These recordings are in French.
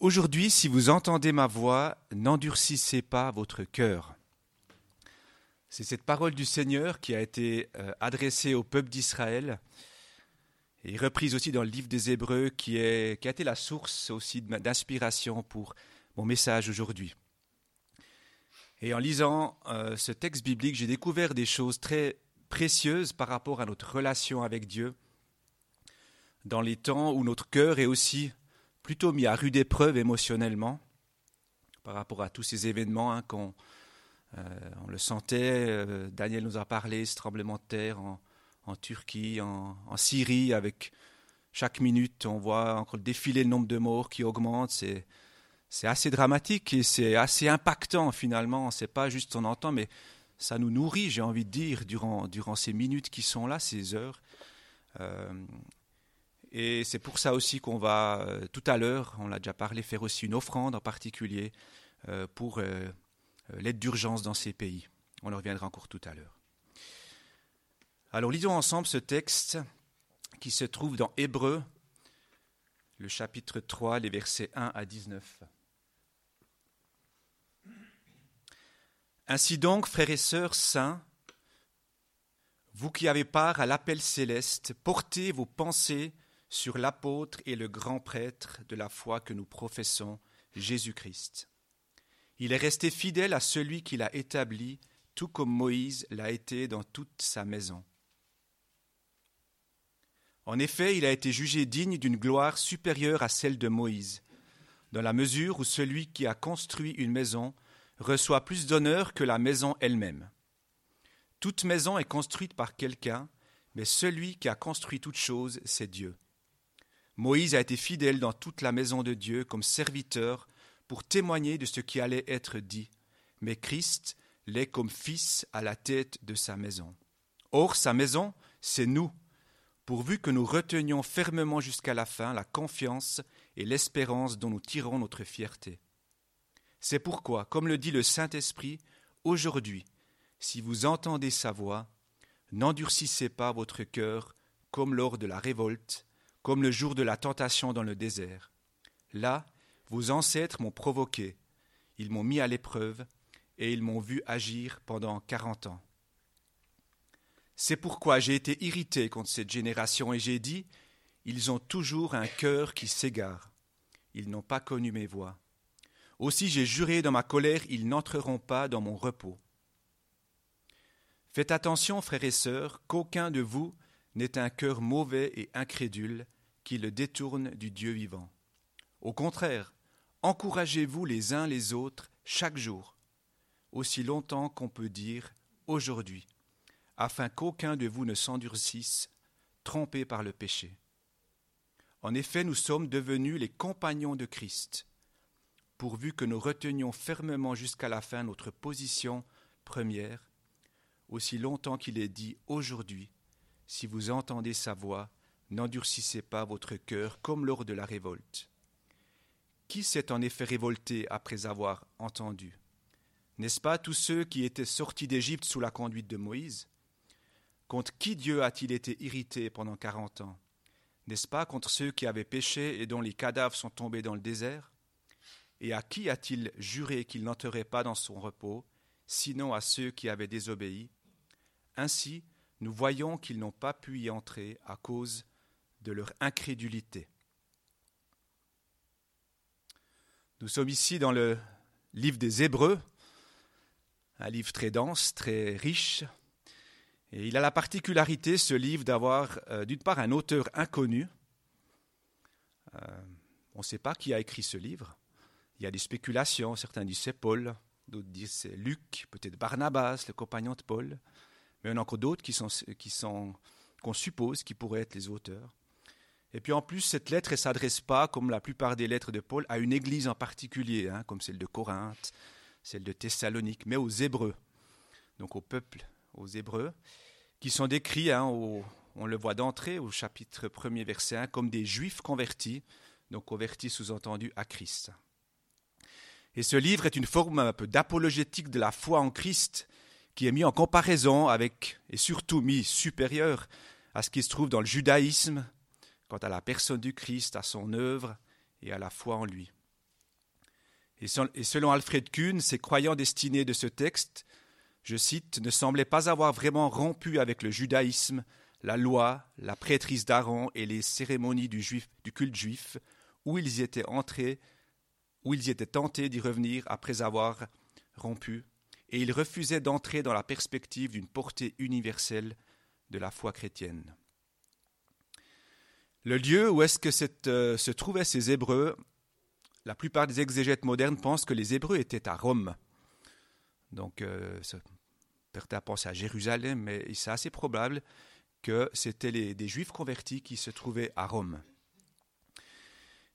Aujourd'hui, si vous entendez ma voix, n'endurcissez pas votre cœur. C'est cette parole du Seigneur qui a été euh, adressée au peuple d'Israël et reprise aussi dans le livre des Hébreux qui, a été la source aussi d'inspiration pour mon message aujourd'hui. Et en lisant euh, ce texte biblique, j'ai découvert des choses très précieuses par rapport à notre relation avec Dieu dans les temps où notre cœur est aussi plutôt mis à rude épreuve émotionnellement par rapport à tous ces événements hein, qu'on euh, on le sentait. Euh, Daniel nous a parlé, ce tremblement de terre en, Turquie, en, Syrie, avec chaque minute, on voit encore défiler le nombre de morts qui augmente. C'est, c'est assez dramatique et c'est assez impactant finalement. C'est pas juste on entend, mais ça nous nourrit, j'ai envie de dire, durant, durant ces minutes qui sont là, ces heures. Euh, et c'est pour ça aussi qu'on va euh, tout à l'heure, on l'a déjà parlé, faire aussi une offrande en particulier euh, pour euh, l'aide d'urgence dans ces pays. On en reviendra encore tout à l'heure. Alors lisons ensemble ce texte qui se trouve dans Hébreu, le chapitre 3, les versets 1 à 19. Ainsi donc, frères et sœurs saints, vous qui avez part à l'appel céleste, portez vos pensées sur l'apôtre et le grand prêtre de la foi que nous professons, Jésus-Christ. Il est resté fidèle à celui qui l'a établi, tout comme Moïse l'a été dans toute sa maison. En effet, il a été jugé digne d'une gloire supérieure à celle de Moïse, dans la mesure où celui qui a construit une maison reçoit plus d'honneur que la maison elle-même. Toute maison est construite par quelqu'un, mais celui qui a construit toute chose, c'est Dieu. Moïse a été fidèle dans toute la maison de Dieu comme serviteur pour témoigner de ce qui allait être dit, mais Christ l'est comme fils à la tête de sa maison. Or, sa maison, c'est nous, pourvu que nous retenions fermement jusqu'à la fin la confiance et l'espérance dont nous tirons notre fierté. C'est pourquoi, comme le dit le Saint-Esprit, aujourd'hui, si vous entendez sa voix, n'endurcissez pas votre cœur comme lors de la révolte, comme le jour de la tentation dans le désert. Là, vos ancêtres m'ont provoqué, ils m'ont mis à l'épreuve, et ils m'ont vu agir pendant quarante ans. C'est pourquoi j'ai été irrité contre cette génération, et j'ai dit, Ils ont toujours un cœur qui s'égare, ils n'ont pas connu mes voies. Aussi j'ai juré dans ma colère, ils n'entreront pas dans mon repos. Faites attention, frères et sœurs, qu'aucun de vous n'est un cœur mauvais et incrédule qui le détourne du Dieu vivant. Au contraire, encouragez-vous les uns les autres chaque jour, aussi longtemps qu'on peut dire aujourd'hui, afin qu'aucun de vous ne s'endurcisse, trompé par le péché. En effet, nous sommes devenus les compagnons de Christ, pourvu que nous retenions fermement jusqu'à la fin notre position première, aussi longtemps qu'il est dit aujourd'hui, si vous entendez sa voix, n'endurcissez pas votre cœur comme lors de la révolte. Qui s'est en effet révolté après avoir entendu? N'est-ce pas tous ceux qui étaient sortis d'Égypte sous la conduite de Moïse? Contre qui Dieu a-t-il été irrité pendant quarante ans? N'est-ce pas contre ceux qui avaient péché et dont les cadavres sont tombés dans le désert? Et à qui a-t-il juré qu'il n'entrerait pas dans son repos, sinon à ceux qui avaient désobéi? Ainsi, nous voyons qu'ils n'ont pas pu y entrer à cause de leur incrédulité. Nous sommes ici dans le livre des Hébreux, un livre très dense, très riche, et il a la particularité, ce livre, d'avoir euh, d'une part un auteur inconnu. Euh, on ne sait pas qui a écrit ce livre. Il y a des spéculations, certains disent c'est Paul, d'autres disent c'est Luc, peut-être Barnabas, le compagnon de Paul, mais il y en a encore d'autres qui sont, qu'on suppose qui pourraient être les auteurs. Et puis en plus, cette lettre, ne s'adresse pas, comme la plupart des lettres de Paul, à une église en particulier, hein, comme celle de Corinthe, celle de Thessalonique, mais aux Hébreux, donc au peuple, aux Hébreux, qui sont décrits, hein, on le voit d'entrée au chapitre 1er, verset 1, comme des Juifs convertis, donc convertis sous-entendu à Christ. Et ce livre est une forme un peu d'apologétique de la foi en Christ, qui est mis en comparaison avec, et surtout mis supérieur à ce qui se trouve dans le judaïsme, quant à la personne du Christ, à son œuvre et à la foi en lui. Et selon Alfred Kuhn, ces croyants destinés de ce texte, je cite, ne semblaient pas avoir vraiment rompu avec le judaïsme, la loi, la prêtrise d'Aaron et les cérémonies du, du culte juif, où ils y étaient entrés, où ils y étaient tentés d'y revenir après avoir rompu, et ils refusaient d'entrer dans la perspective d'une portée universelle de la foi chrétienne. Le lieu où est-ce que euh, se trouvaient ces Hébreux la plupart des exégètes modernes pensent que les Hébreux étaient à Rome. Donc, euh, à penser à Jérusalem, mais c'est assez probable que c'était des Juifs convertis qui se trouvaient à Rome.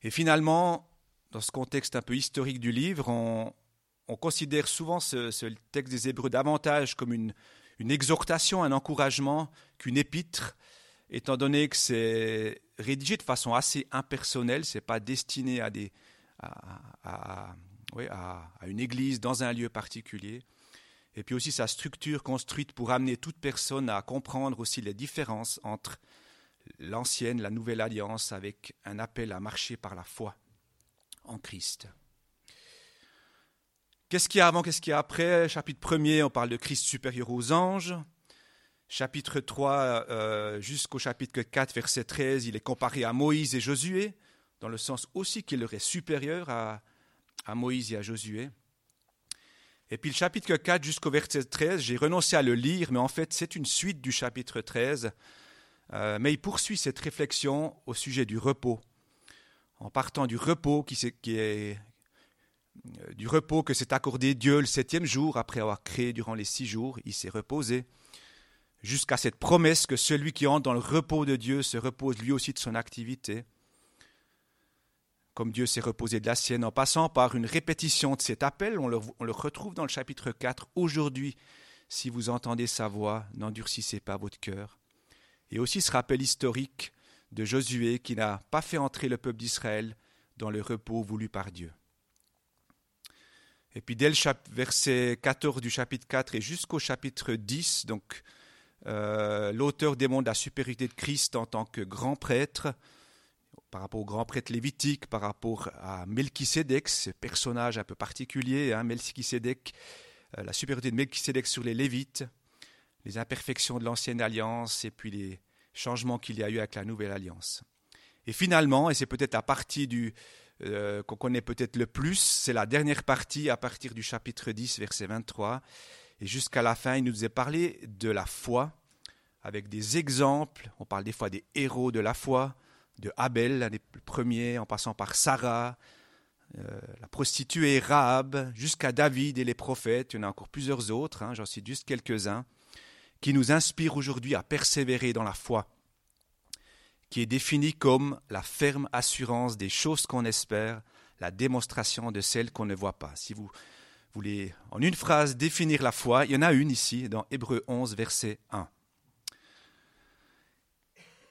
Et finalement, dans ce contexte un peu historique du livre, on, considère souvent ce, texte des Hébreux davantage comme une, exhortation, un encouragement qu'une épître, étant donné que c'est rédigé de façon assez impersonnelle, c'est pas destiné à des, à, une église dans un lieu particulier. Et puis aussi sa structure construite pour amener toute personne à comprendre aussi les différences entre l'ancienne, la nouvelle alliance, avec un appel à marcher par la foi en Christ. Qu'est-ce qu'il y a avant, qu'est-ce qu'il y a après? Chapitre 1er, on parle de Christ supérieur aux anges. Chapitre 3 euh, jusqu'au chapitre 4, verset 13, il est comparé à Moïse et Josué dans le sens aussi qu'il leur est supérieur à, Moïse et à Josué. Et puis le chapitre 4 jusqu'au verset 13, j'ai renoncé à le lire, mais en fait c'est une suite du chapitre 13. Euh, mais il poursuit cette réflexion au sujet du repos, en partant du repos qui, est du repos que s'est accordé Dieu le septième jour après avoir créé durant les six jours, il s'est reposé, jusqu'à cette promesse que celui qui entre dans le repos de Dieu se repose lui aussi de son activité comme Dieu s'est reposé de la sienne, en passant par une répétition de cet appel. On le, retrouve dans le chapitre 4. Aujourd'hui, si vous entendez sa voix, n'endurcissez pas votre cœur. Et aussi ce rappel historique de Josué qui n'a pas fait entrer le peuple d'Israël dans le repos voulu par Dieu. Et puis dès le verset 14 du chapitre 4 et jusqu'au chapitre 10, donc euh, l'auteur démontre la supériorité de Christ en tant que grand prêtre, par rapport au grand prêtre lévitique, par rapport à Melchisédek, ce personnage un peu particulier, hein, Melchisédek, euh, la supériorité de Melchisédek sur les Lévites, les imperfections de l'ancienne alliance et puis les changements qu'il y a eu avec la nouvelle alliance. Et finalement, et c'est peut-être la partie du, euh, qu'on connaît peut-être le plus, c'est la dernière partie à partir du chapitre 10, verset 23. Et jusqu'à la fin, il nous est parlé de la foi, avec des exemples. On parle des fois des héros de la foi, de Abel, l'un des premiers, en passant par Sarah, euh, la prostituée Rahab, jusqu'à David et les prophètes, il y en a encore plusieurs autres, hein, j'en cite juste quelques-uns, qui nous inspirent aujourd'hui à persévérer dans la foi, qui est définie comme la ferme assurance des choses qu'on espère, la démonstration de celles qu'on ne voit pas. Si vous voulez en une phrase définir la foi, il y en a une ici dans Hébreu 11, verset 1.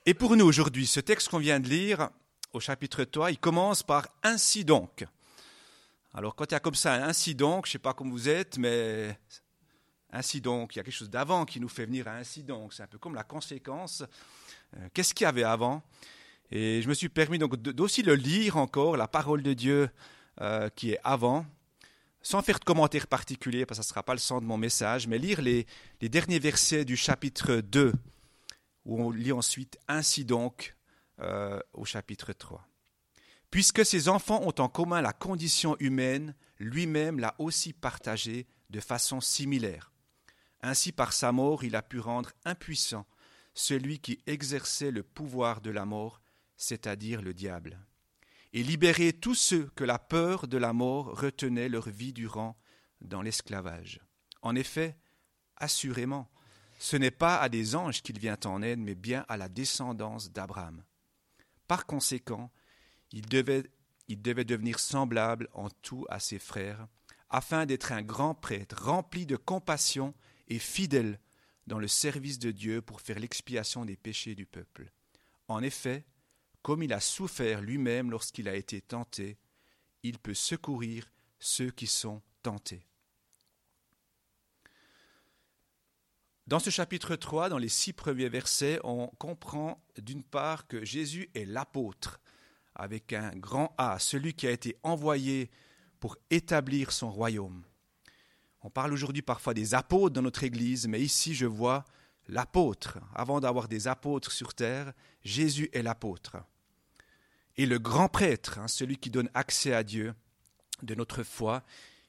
Et pour nous aujourd'hui, ce texte qu'on vient de lire au chapitre 3, il commence par ainsi donc. Alors quand il y a comme ça un ainsi donc, je ne sais pas comment vous êtes, mais ainsi donc, il y a quelque chose d'avant qui nous fait venir à ainsi donc. C'est un peu comme la conséquence. Euh, qu'est-ce qu'il y avait avant? Et je me suis permis donc d'aussi le lire encore, la parole de Dieu euh, qui est avant, sans faire de commentaires particuliers, parce que ce ne sera pas le sens de mon message, mais lire les, derniers versets du chapitre 2 où on lit ensuite Ainsi donc euh, au chapitre 3. Puisque ces enfants ont en commun la condition humaine, lui-même l'a aussi partagée de façon similaire. Ainsi par sa mort il a pu rendre impuissant celui qui exerçait le pouvoir de la mort, c'est-à-dire le diable, et libérer tous ceux que la peur de la mort retenait leur vie durant dans l'esclavage. En effet, assurément, ce n'est pas à des anges qu'il vient en aide, mais bien à la descendance d'Abraham. Par conséquent, il devait, devenir semblable en tout à ses frères, afin d'être un grand prêtre rempli de compassion et fidèle dans le service de Dieu pour faire l'expiation des péchés du peuple. En effet, comme il a souffert lui-même lorsqu'il a été tenté, il peut secourir ceux qui sont tentés. Dans ce chapitre 3, dans les six premiers versets, on comprend d'une part que Jésus est l'apôtre, avec un grand A, celui qui a été envoyé pour établir son royaume. On parle aujourd'hui parfois des apôtres dans notre Église, mais ici je vois l'apôtre. Avant d'avoir des apôtres sur terre, Jésus est l'apôtre. Et le grand prêtre, hein, celui qui donne accès à Dieu de notre foi,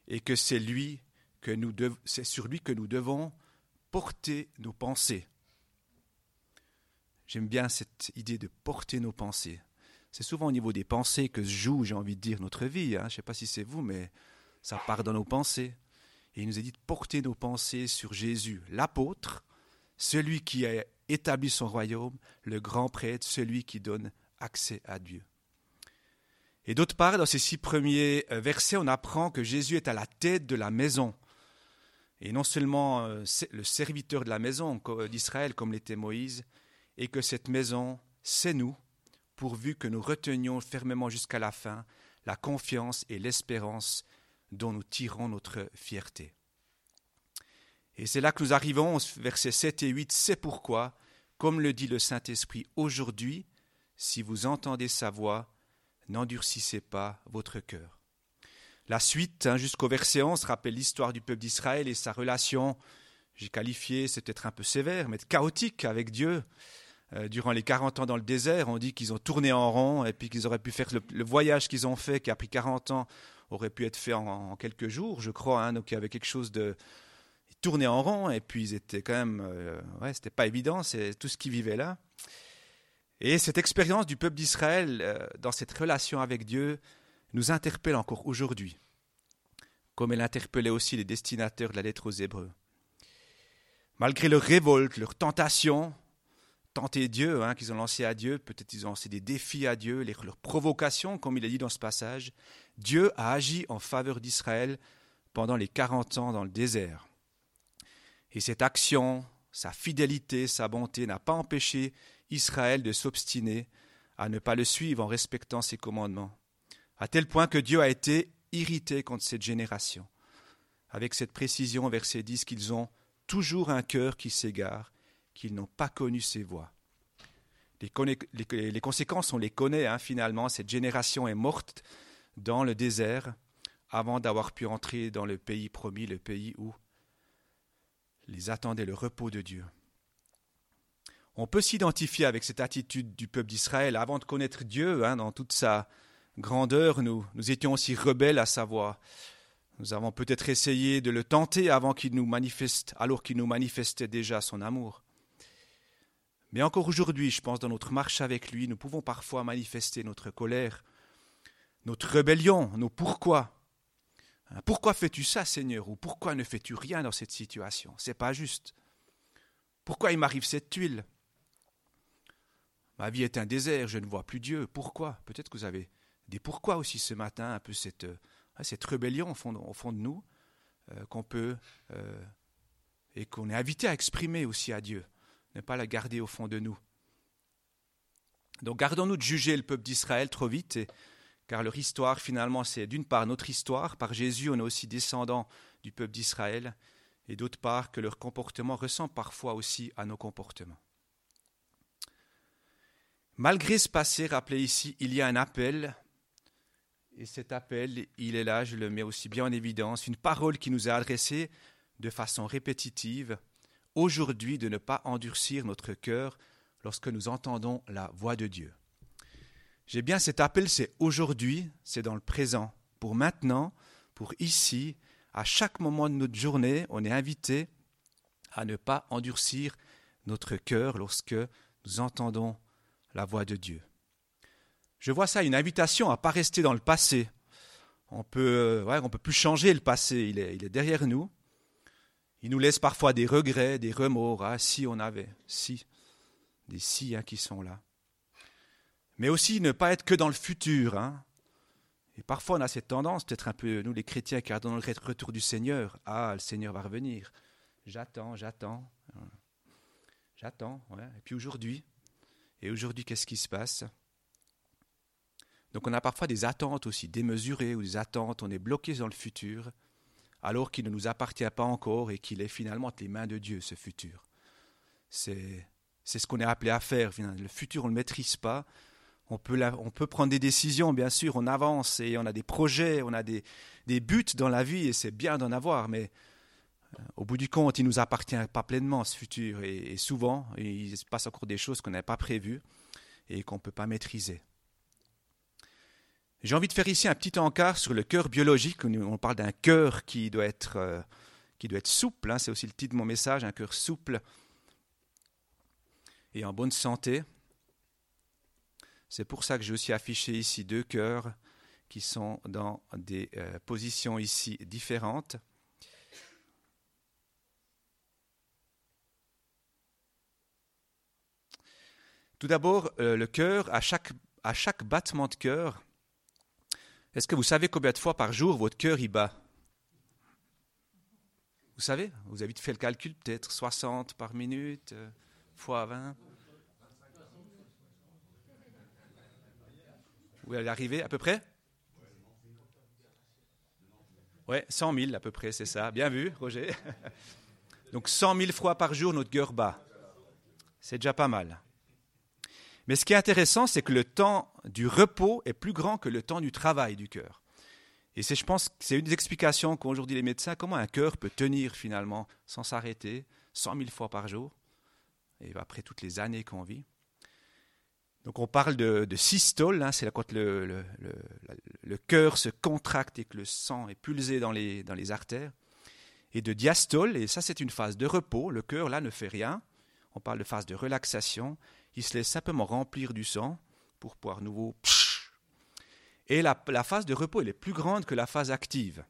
et que c'est lui que nous c'est sur lui que nous devons porter nos pensées. J'aime bien cette idée de porter nos pensées. C'est souvent au niveau des pensées que se joue, j'ai envie de dire, notre vie. Hein. Je ne sais pas si c'est vous, mais ça part dans nos pensées. Et il nous a dit de porter nos pensées sur Jésus, l'apôtre, celui qui a établi son royaume, le grand prêtre, celui qui donne accès à Dieu. Et d'autre part, dans ces six premiers euh, versets, on apprend que Jésus est à la tête de la maison. Et non seulement euh, le serviteur de la maison d'Israël, comme l'était Moïse, et que cette maison, c'est nous, pourvu que nous retenions fermement jusqu'à la fin la confiance et l'espérance dont nous tirons notre fierté. Et c'est là que nous arrivons, versets 7 et 8, c'est pourquoi, comme le dit le Saint-Esprit aujourd'hui, si vous entendez sa voix, n'endurcissez pas votre cœur. La suite, hein, jusqu'au verset 11, rappelle l'histoire du peuple d'Israël et sa relation, j'ai qualifié, c'est peut-être un peu sévère, mais chaotique avec Dieu. Euh, durant les 40 ans dans le désert, on dit qu'ils ont tourné en rond et puis qu'ils auraient pu faire le, voyage qu'ils ont fait, qui a pris 40 ans, aurait pu être fait en, quelques jours, je crois. Hein, donc il y avait quelque chose de. Ils tournaient en rond et puis ils étaient quand même. Euh, ouais, c'était pas évident, c'est tout ce qui vivait là. Et cette expérience du peuple d'Israël euh, dans cette relation avec Dieu nous interpelle encore aujourd'hui, comme elle interpellait aussi les destinataires de la lettre aux Hébreux. Malgré leur révolte, leur tentation, tenter Dieu, hein, qu'ils ont lancé à Dieu, peut-être ils ont lancé des défis à Dieu, leurs provocations, comme il a dit dans ce passage, Dieu a agi en faveur d'Israël pendant les 40 ans dans le désert. Et cette action, sa fidélité, sa bonté n'a pas empêché Israël de s'obstiner à ne pas le suivre en respectant ses commandements, à tel point que Dieu a été irrité contre cette génération, avec cette précision, verset 10, qu'ils ont toujours un cœur qui s'égare qu'ils n'ont pas connu ses voies. Les, conséquences, on les connaît hein, finalement. Cette génération est morte dans le désert avant d'avoir pu entrer dans le pays promis, le pays où les attendait le repos de Dieu. On peut s'identifier avec cette attitude du peuple d'Israël. Avant de connaître Dieu hein, dans toute sa grandeur, nous, nous étions aussi rebelles à sa voix. Nous avons peut-être essayé de le tenter avant qu'il nous manifeste, alors qu'il nous manifestait déjà son amour. Mais encore aujourd'hui, je pense, dans notre marche avec lui, nous pouvons parfois manifester notre colère, notre rébellion, nos pourquoi. Hein, pourquoi fais-tu ça, Seigneur? Ou pourquoi ne fais-tu rien dans cette situation? C'est pas juste. Pourquoi il m'arrive cette tuile? Ma vie est un désert, je ne vois plus Dieu. Pourquoi? Peut-être que vous avez des pourquoi aussi ce matin, un peu cette, hein, cette rébellion au fond, de nous, euh, qu'on peut euh, et qu'on est invité à exprimer aussi à Dieu ne pas la garder au fond de nous. Donc gardons-nous de juger le peuple d'Israël trop vite, car leur histoire finalement c'est d'une part notre histoire, par Jésus on est aussi descendants du peuple d'Israël, et d'autre part que leur comportement ressemble parfois aussi à nos comportements. Malgré ce passé rappelé ici, il y a un appel, et cet appel, il est là, je le mets aussi bien en évidence, une parole qui nous est adressée de façon répétitive, aujourd'hui de ne pas endurcir notre cœur lorsque nous entendons la voix de Dieu. J'ai bien cet appel, c'est aujourd'hui, c'est dans le présent, pour maintenant, pour ici, à chaque moment de notre journée, on est invité à ne pas endurcir notre cœur lorsque nous entendons la voix de Dieu. Je vois ça une invitation à ne pas rester dans le passé. On peut, ouais, on peut plus changer le passé, il est, il est derrière nous. Il nous laisse parfois des regrets, des remords. Ah, si on avait, si, des si hein, qui sont là. Mais aussi ne pas être que dans le futur. Hein. Et parfois on a cette tendance, peut-être un peu nous les chrétiens, qui attendons le retour du Seigneur. Ah, le Seigneur va revenir. J'attends, j'attends. J'attends. Et puis aujourd'hui, et aujourd'hui, qu'est-ce qui se passe? Donc on a parfois des attentes aussi démesurées ou des attentes, on est bloqué dans le futur alors qu'il ne nous appartient pas encore et qu'il est finalement entre les mains de Dieu, ce futur. C'est, ce qu'on est appelé à faire. Le futur, on ne le maîtrise pas. On peut, on peut prendre des décisions, bien sûr, on avance et on a des projets, on a des, des buts dans la vie et c'est bien d'en avoir, mais euh, au bout du compte, il ne nous appartient pas pleinement ce futur et, souvent, il se passe encore des choses qu'on n'avait pas prévues et qu'on ne peut pas maîtriser. J'ai envie de faire ici un petit encart sur le cœur biologique. On parle d'un cœur qui doit être, euh, qui doit être souple, hein. c'est aussi le titre de mon message, un cœur souple et en bonne santé. C'est pour ça que j'ai aussi affiché ici deux cœurs qui sont dans des euh, positions ici différentes. Tout d'abord, euh, le cœur, à chaque, à chaque battement de cœur, est-ce que vous savez combien de fois par jour votre cœur y bat Vous savez Vous avez fait le calcul, peut-être 60 par minute, euh, fois 20 Vous allez arriver à peu près Oui, 100 000 à peu près, c'est ça. Bien vu, Roger. Donc 100 000 fois par jour, notre cœur bat. C'est déjà pas mal. Mais ce qui est intéressant, c'est que le temps du repos est plus grand que le temps du travail du cœur. Et c'est, je pense, c'est une des explications qu'ont aujourd'hui les médecins, comment un cœur peut tenir finalement sans s'arrêter 100 000 fois par jour, et après toutes les années qu'on vit? Donc on parle de, systole, hein, c'est quand le, cœur se contracte et que le sang est pulsé dans les artères. Et de diastole, et ça c'est une phase de repos, le cœur là ne fait rien. On parle de phase de relaxation, il se laisse simplement remplir du sang pour pouvoir nouveau... Et la, phase de repos est plus grande que la phase active.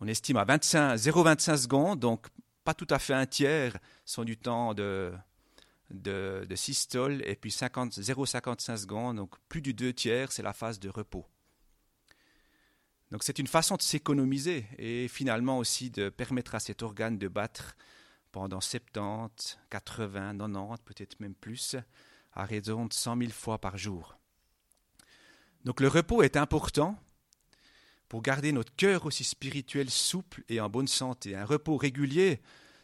On estime à 0,25 secondes, donc pas tout à fait un tiers sont du temps de, de, systole et puis 0,55 secondes, donc plus du deux tiers, c'est la phase de repos. Donc c'est une façon de s'économiser et finalement aussi de permettre à cet organe de battre pendant 70, 80, 90, peut-être même plus, à raison de 100 000 fois par jour. Donc le repos est important pour garder notre cœur aussi spirituel souple et en bonne santé. Un repos régulier,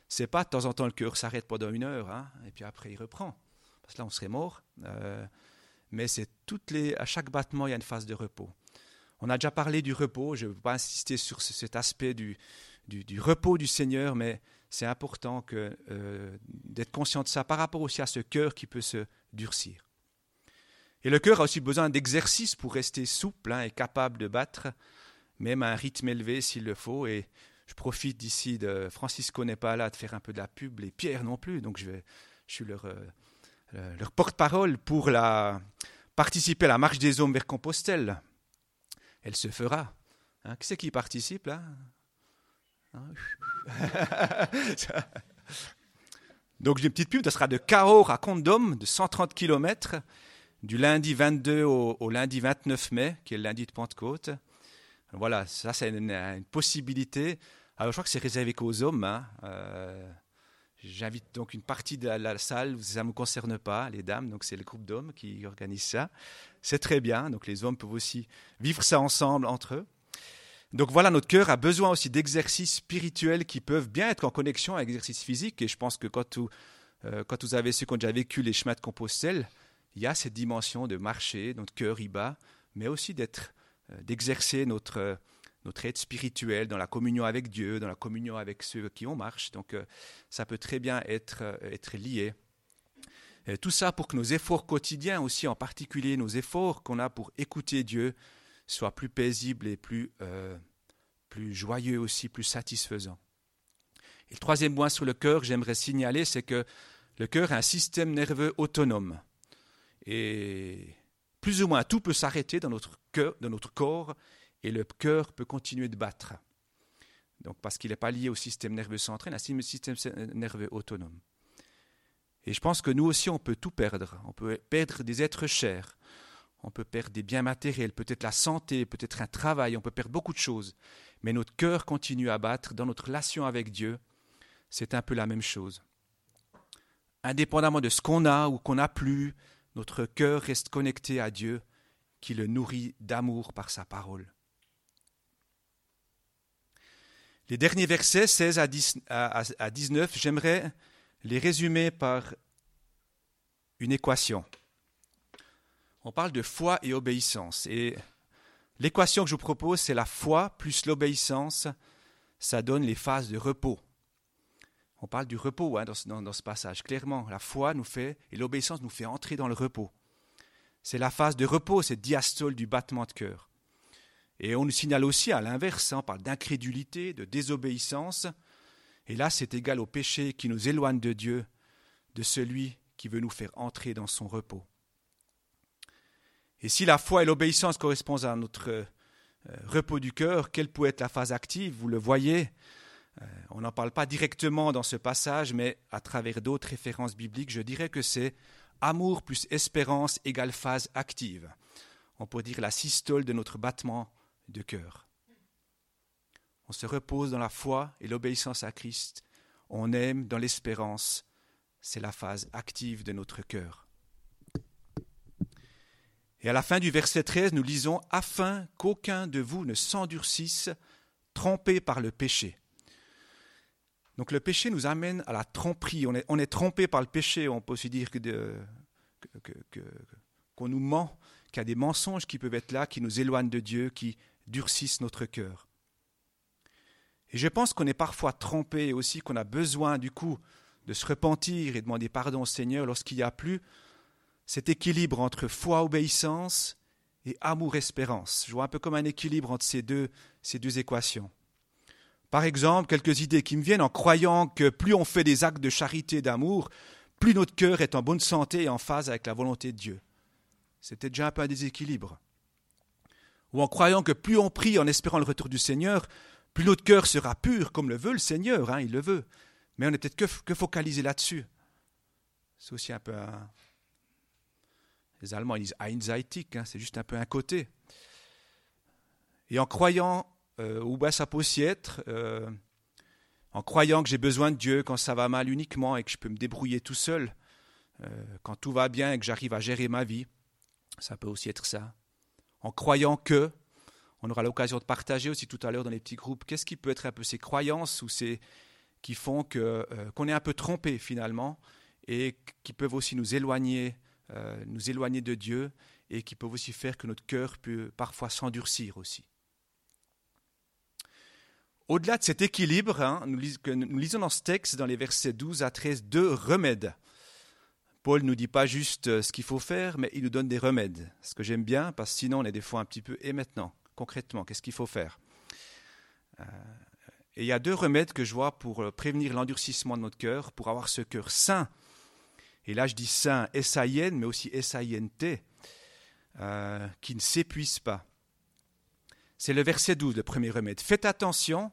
c'est pas de temps en temps le cœur s'arrête pendant une heure, hein, et puis après il reprend, parce que là on serait mort. Euh, mais c'est toutes les, à chaque battement il y a une phase de repos. On a déjà parlé du repos, je ne veux pas insister sur cet aspect du, du, repos du Seigneur, mais c'est important euh, d'être conscient de ça par rapport aussi à ce cœur qui peut se durcir. Et le cœur a aussi besoin d'exercice pour rester souple hein, et capable de battre, même à un rythme élevé s'il le faut. Et je profite d'ici de Francisco n'est pas là de faire un peu de la pub, et Pierre non plus, donc je, suis leur, euh, leur porte-parole pour participer à la marche des hommes vers Compostelle. Elle se fera. Hein, qui c'est qui participe là? Hein? Donc j'ai une petite pub, ça sera de Cahors à Condom, de 130 km, du lundi 22 au, lundi 29 mai, qui est le lundi de Pentecôte. Voilà, ça c'est une, une, possibilité. Alors, je crois que c'est réservé qu'aux hommes. Hein. Euh, j'invite donc une partie de la, salle, ça ne me concerne pas, les dames, donc c'est le groupe d'hommes qui organise ça. C'est très bien, donc les hommes peuvent aussi vivre ça ensemble entre eux. Donc voilà, notre cœur a besoin aussi d'exercices spirituels qui peuvent bien être en connexion avec l'exercice physique. Et je pense que quand, euh, quand vous avez qui ont déjà vécu les chemins de Compostelle, il y a cette dimension de marcher, notre cœur y bat, mais aussi d'être, euh, d'exercer notre notre aide spirituelle, dans la communion avec Dieu, dans la communion avec ceux qui on marche. Donc euh, ça peut très bien être, euh, être lié. tout ça pour que nos efforts quotidiens aussi, en particulier nos efforts qu'on a pour écouter Dieu, soient plus paisibles et plus, euh, plus joyeux aussi, plus satisfaisants. Et le troisième point sur le cœur, j'aimerais signaler, c'est que le cœur est un système nerveux autonome. Et plus ou moins tout peut s'arrêter dans notre cœur, dans notre corps, et le cœur peut continuer de battre. Donc, parce qu'il n'est pas lié au système nerveux central, c'est un système nerveux autonome. Et je pense que nous aussi, on peut tout perdre. On peut perdre des êtres chers, on peut perdre des biens matériels, peut-être la santé, peut-être un travail, on peut perdre beaucoup de choses. Mais notre cœur continue à battre dans notre relation avec Dieu. C'est un peu la même chose. Indépendamment de ce qu'on a ou qu'on n'a plus, notre cœur reste connecté à Dieu qui le nourrit d'amour par sa parole. Les derniers versets 16 à 19, j'aimerais les résumer par une équation. On parle de foi et obéissance. Et l'équation que je vous propose, c'est la foi plus l'obéissance. Ça donne les phases de repos. On parle du repos hein, dans, ce passage. Clairement, la foi nous fait, et l'obéissance nous fait entrer dans le repos. C'est la phase de repos, cette diastole du battement de cœur. Et on nous signale aussi à l'inverse, hein, on parle d'incrédulité, de désobéissance. Et là, c'est égal au péché qui nous éloigne de Dieu, de celui qui veut nous faire entrer dans son repos. Et si la foi et l'obéissance correspondent à notre euh, repos du cœur, quelle peut être la phase active? Vous le voyez, euh, on n'en parle pas directement dans ce passage, mais à travers d'autres références bibliques, je dirais que c'est amour plus espérance égale phase active. On peut dire la systole de notre battement de cœur. On se repose dans la foi et l'obéissance à Christ. On aime dans l'espérance. C'est la phase active de notre cœur. Et à la fin du verset 13, nous lisons Afin qu'aucun de vous ne s'endurcisse, trompé par le péché. Donc le péché nous amène à la tromperie. On est, trompé par le péché. On peut aussi dire qu'on que, que, nous ment, qu'il y a des mensonges qui peuvent être là, qui nous éloignent de Dieu, qui durcissent notre cœur. Et je pense qu'on est parfois trompé aussi, qu'on a besoin du coup de se repentir et demander pardon au Seigneur lorsqu'il n'y a plus cet équilibre entre foi, obéissance et amour, espérance. Je vois un peu comme un équilibre entre ces deux, ces deux équations. Par exemple, quelques idées qui me viennent en croyant que plus on fait des actes de charité et d'amour, plus notre cœur est en bonne santé et en phase avec la volonté de Dieu. C'était déjà un peu un déséquilibre. Ou en croyant que plus on prie en espérant le retour du Seigneur, plus notre cœur sera pur, comme le veut le Seigneur, hein, il le veut. Mais on n'est peut-être que, que focalisé là-dessus. C'est aussi un peu un... Les Allemands ils disent einseitig, hein, c'est juste un peu un côté. Et en croyant euh, bien ça peut aussi être euh, en croyant que j'ai besoin de Dieu quand ça va mal uniquement et que je peux me débrouiller tout seul, euh, quand tout va bien et que j'arrive à gérer ma vie. Ça peut aussi être ça. En croyant que, on aura l'occasion de partager aussi tout à l'heure dans les petits groupes, qu'est-ce qui peut être un peu ces croyances ou ces qui font que qu'on est un peu trompé finalement et qui peuvent aussi nous éloigner, nous éloigner de Dieu et qui peuvent aussi faire que notre cœur peut parfois s'endurcir aussi. Au-delà de cet équilibre hein, nous, lisons dans ce texte, dans les versets 12 à 13, deux remèdes. Paul ne nous dit pas juste euh, ce qu'il faut faire, mais il nous donne des remèdes. Ce que j'aime bien, parce que sinon on est des fois un petit peu et maintenant, concrètement, qu'est-ce qu'il faut faire? Euh, Et il y a deux remèdes que je vois pour euh, prévenir l'endurcissement de notre cœur, pour avoir ce cœur sain. Et là je dis sain, S-A-I-N, mais aussi S-A-I-N-T, qui ne s'épuise pas. C'est le verset 12, le premier remède. Faites attention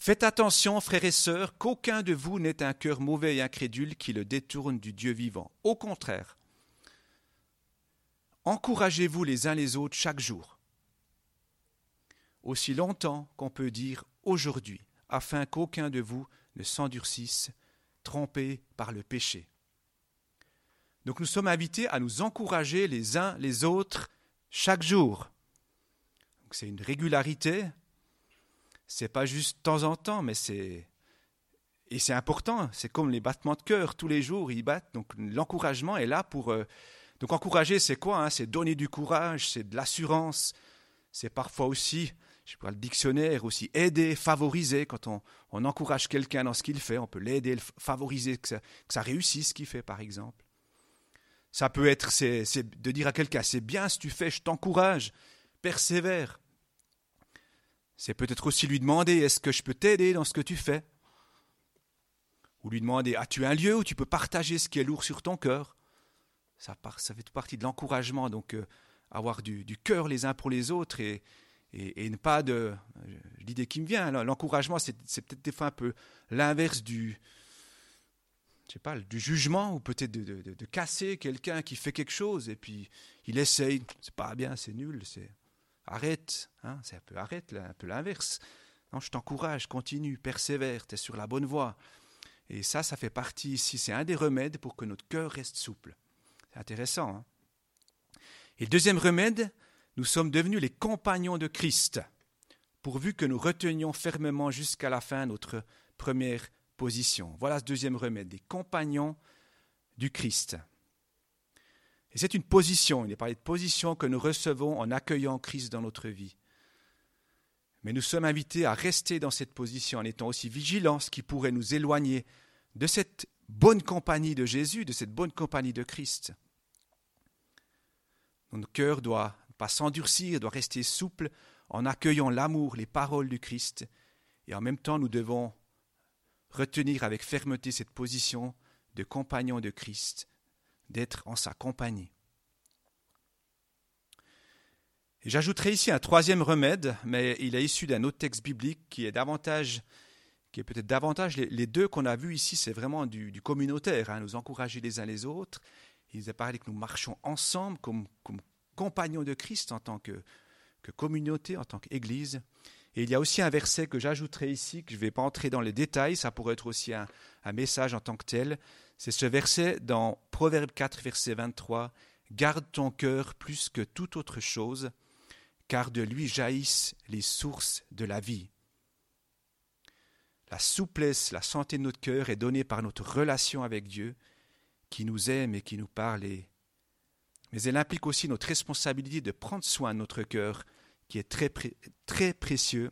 Faites attention, frères et sœurs, qu'aucun de vous n'ait un cœur mauvais et incrédule qui le détourne du Dieu vivant. Au contraire, encouragez-vous les uns les autres chaque jour, aussi longtemps qu'on peut dire aujourd'hui, afin qu'aucun de vous ne s'endurcisse, trompé par le péché. Donc nous sommes invités à nous encourager les uns les autres chaque jour. C'est une régularité, c'est pas juste de temps en temps, mais c'est et c'est important. C'est comme les battements de cœur tous les jours, ils battent. Donc l'encouragement est là pour. Euh, donc encourager, c'est quoi hein? C'est donner du courage, c'est de l'assurance. C'est parfois aussi, je prends le dictionnaire aussi, aider, favoriser. Quand on, encourage quelqu'un dans ce qu'il fait, on peut l'aider, le favoriser, que ça, réussisse ce qu'il fait, par exemple. Ça peut être de dire à quelqu'un, c'est bien ce que tu fais, je t'encourage, persévère. C'est peut-être aussi lui demander est-ce que je peux t'aider dans ce que tu fais? Ou lui demander as-tu un lieu où tu peux partager ce qui est lourd sur ton cœur? Ça, fait partie de l'encouragement, donc euh, avoir du, cœur les uns pour les autres et, et, ne pas de. L'idée qui me vient, l'encouragement, c'est, peut-être des fois un peu l'inverse du. Je sais pas, du jugement ou peut-être de, casser quelqu'un qui fait quelque chose et puis il essaye, c'est pas bien, c'est nul, c'est arrête, hein, c'est un peu arrête, un peu l'inverse. Non, je t'encourage, continue, persévère, tu es sur la bonne voie. Et ça, ça fait partie ici, c'est un des remèdes pour que notre cœur reste souple. C'est intéressant. Hein Et le deuxième remède, nous sommes devenus les compagnons de Christ, pourvu que nous retenions fermement jusqu'à la fin notre première position. Voilà ce deuxième remède, des compagnons du Christ. Et c'est une position, il est parlé de position que nous recevons en accueillant Christ dans notre vie. Mais nous sommes invités à rester dans cette position en étant aussi vigilants, ce qui pourrait nous éloigner de cette bonne compagnie de Jésus, de cette bonne compagnie de Christ. Notre cœur doit pas s'endurcir, doit rester souple en accueillant l'amour, les paroles du Christ. Et en même temps, nous devons retenir avec fermeté cette position de compagnon de Christ, d'être en sa compagnie. J'ajouterai ici un troisième remède, mais il est issu d'un autre texte biblique qui est davantage, qui peut-être davantage les, deux qu'on a vus ici, c'est vraiment du, communautaire, hein, nous encourager les uns les autres. Il est parlé que nous marchons ensemble comme, comme compagnons de Christ en tant que, communauté, en tant qu'Église. Et il y a aussi un verset que j'ajouterai ici, que je ne vais pas entrer dans les détails, ça pourrait être aussi un, un message en tant que tel. C'est ce verset dans Proverbe 4, verset 23. Garde ton cœur plus que toute autre chose, car de lui jaillissent les sources de la vie. La souplesse, la santé de notre cœur est donnée par notre relation avec Dieu, qui nous aime et qui nous parle. Mais elle implique aussi notre responsabilité de prendre soin de notre cœur, qui est très, très précieux,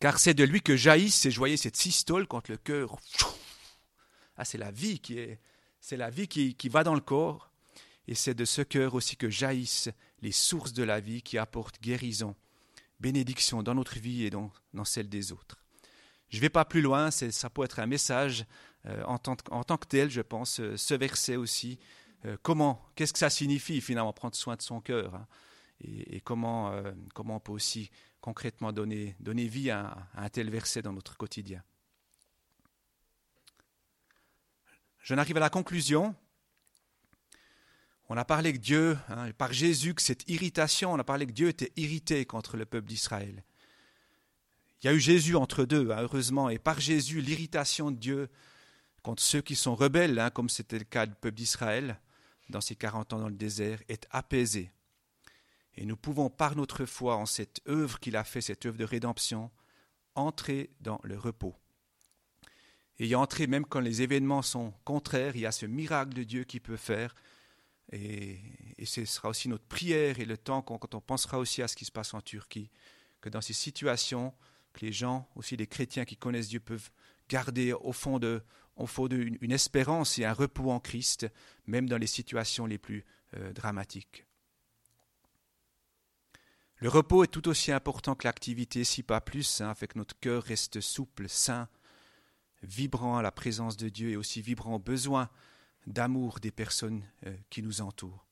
car c'est de lui que jaillissent, je voyais cette systole quand le cœur. Ah, c'est la vie qui est, c'est la vie qui, qui va dans le corps, et c'est de ce cœur aussi que jaillissent les sources de la vie qui apportent guérison, bénédiction dans notre vie et dans, dans celle des autres. Je ne vais pas plus loin, ça peut être un message euh, en, tant, en, tant, que tel, je pense, euh, ce verset aussi. Euh, comment, qu'est-ce que ça signifie finalement prendre soin de son cœur hein, et, comment, comment on peut aussi concrètement donner, vie à, un tel verset dans notre quotidien? Je n'arrive à la conclusion on a parlé que Dieu, hein, par Jésus, que cette irritation, on a parlé que Dieu était irrité contre le peuple d'Israël. Il y a eu Jésus entre deux, hein, heureusement, et par Jésus, l'irritation de Dieu contre ceux qui sont rebelles, comme c'était le cas du peuple d'Israël dans ces 40 ans dans le désert, est apaisée. Et nous pouvons, par notre foi en cette œuvre qu'il a fait, cette œuvre de rédemption, entrer dans le repos. Et y entrer même quand les événements sont contraires, il y a ce miracle de Dieu qui peut faire et, ce sera aussi notre prière et le temps quand on pensera aussi à ce qui se passe en Turquie, que dans ces situations, que les gens, aussi les chrétiens qui connaissent Dieu, peuvent garder au fond de, fond de une, espérance et un repos en Christ, même dans les situations les plus euh, dramatiques. Le repos est tout aussi important que l'activité, si pas plus, hein, fait que notre cœur reste souple, sain, vibrant à la présence de Dieu et aussi vibrant au besoin d'amour des personnes euh, qui nous entourent.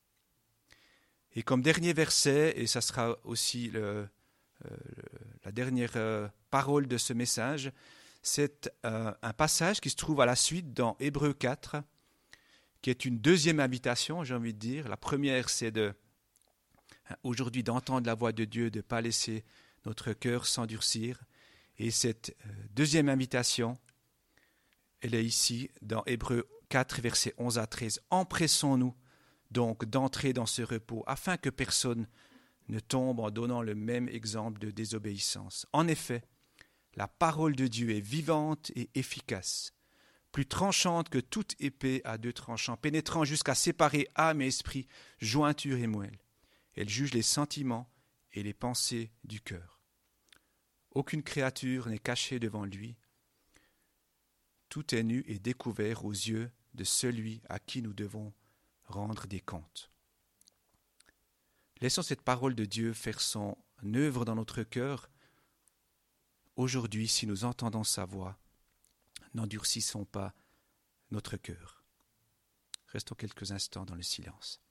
Et comme dernier verset, et ça sera aussi euh, la dernière parole de ce message, c'est un passage qui se trouve à la suite dans Hébreu 4, qui est une deuxième invitation, j'ai envie de dire. La première, c'est de aujourd'hui d'entendre la voix de Dieu, de ne pas laisser notre cœur s'endurcir. Et cette deuxième invitation, elle est ici dans Hébreu 4, versets 11 à 13. Empressons-nous donc d'entrer dans ce repos, afin que personne ne tombe en donnant le même exemple de désobéissance. En effet, la parole de Dieu est vivante et efficace, plus tranchante que toute épée à deux tranchants, pénétrant jusqu'à séparer âme et esprit, jointure et moelle. Elle juge les sentiments et les pensées du cœur. Aucune créature n'est cachée devant lui, tout est nu et découvert aux yeux de celui à qui nous devons rendre des comptes. Laissons cette parole de Dieu faire son œuvre dans notre cœur. Aujourd'hui, si nous entendons sa voix, n'endurcissons pas notre cœur. Restons quelques instants dans le silence.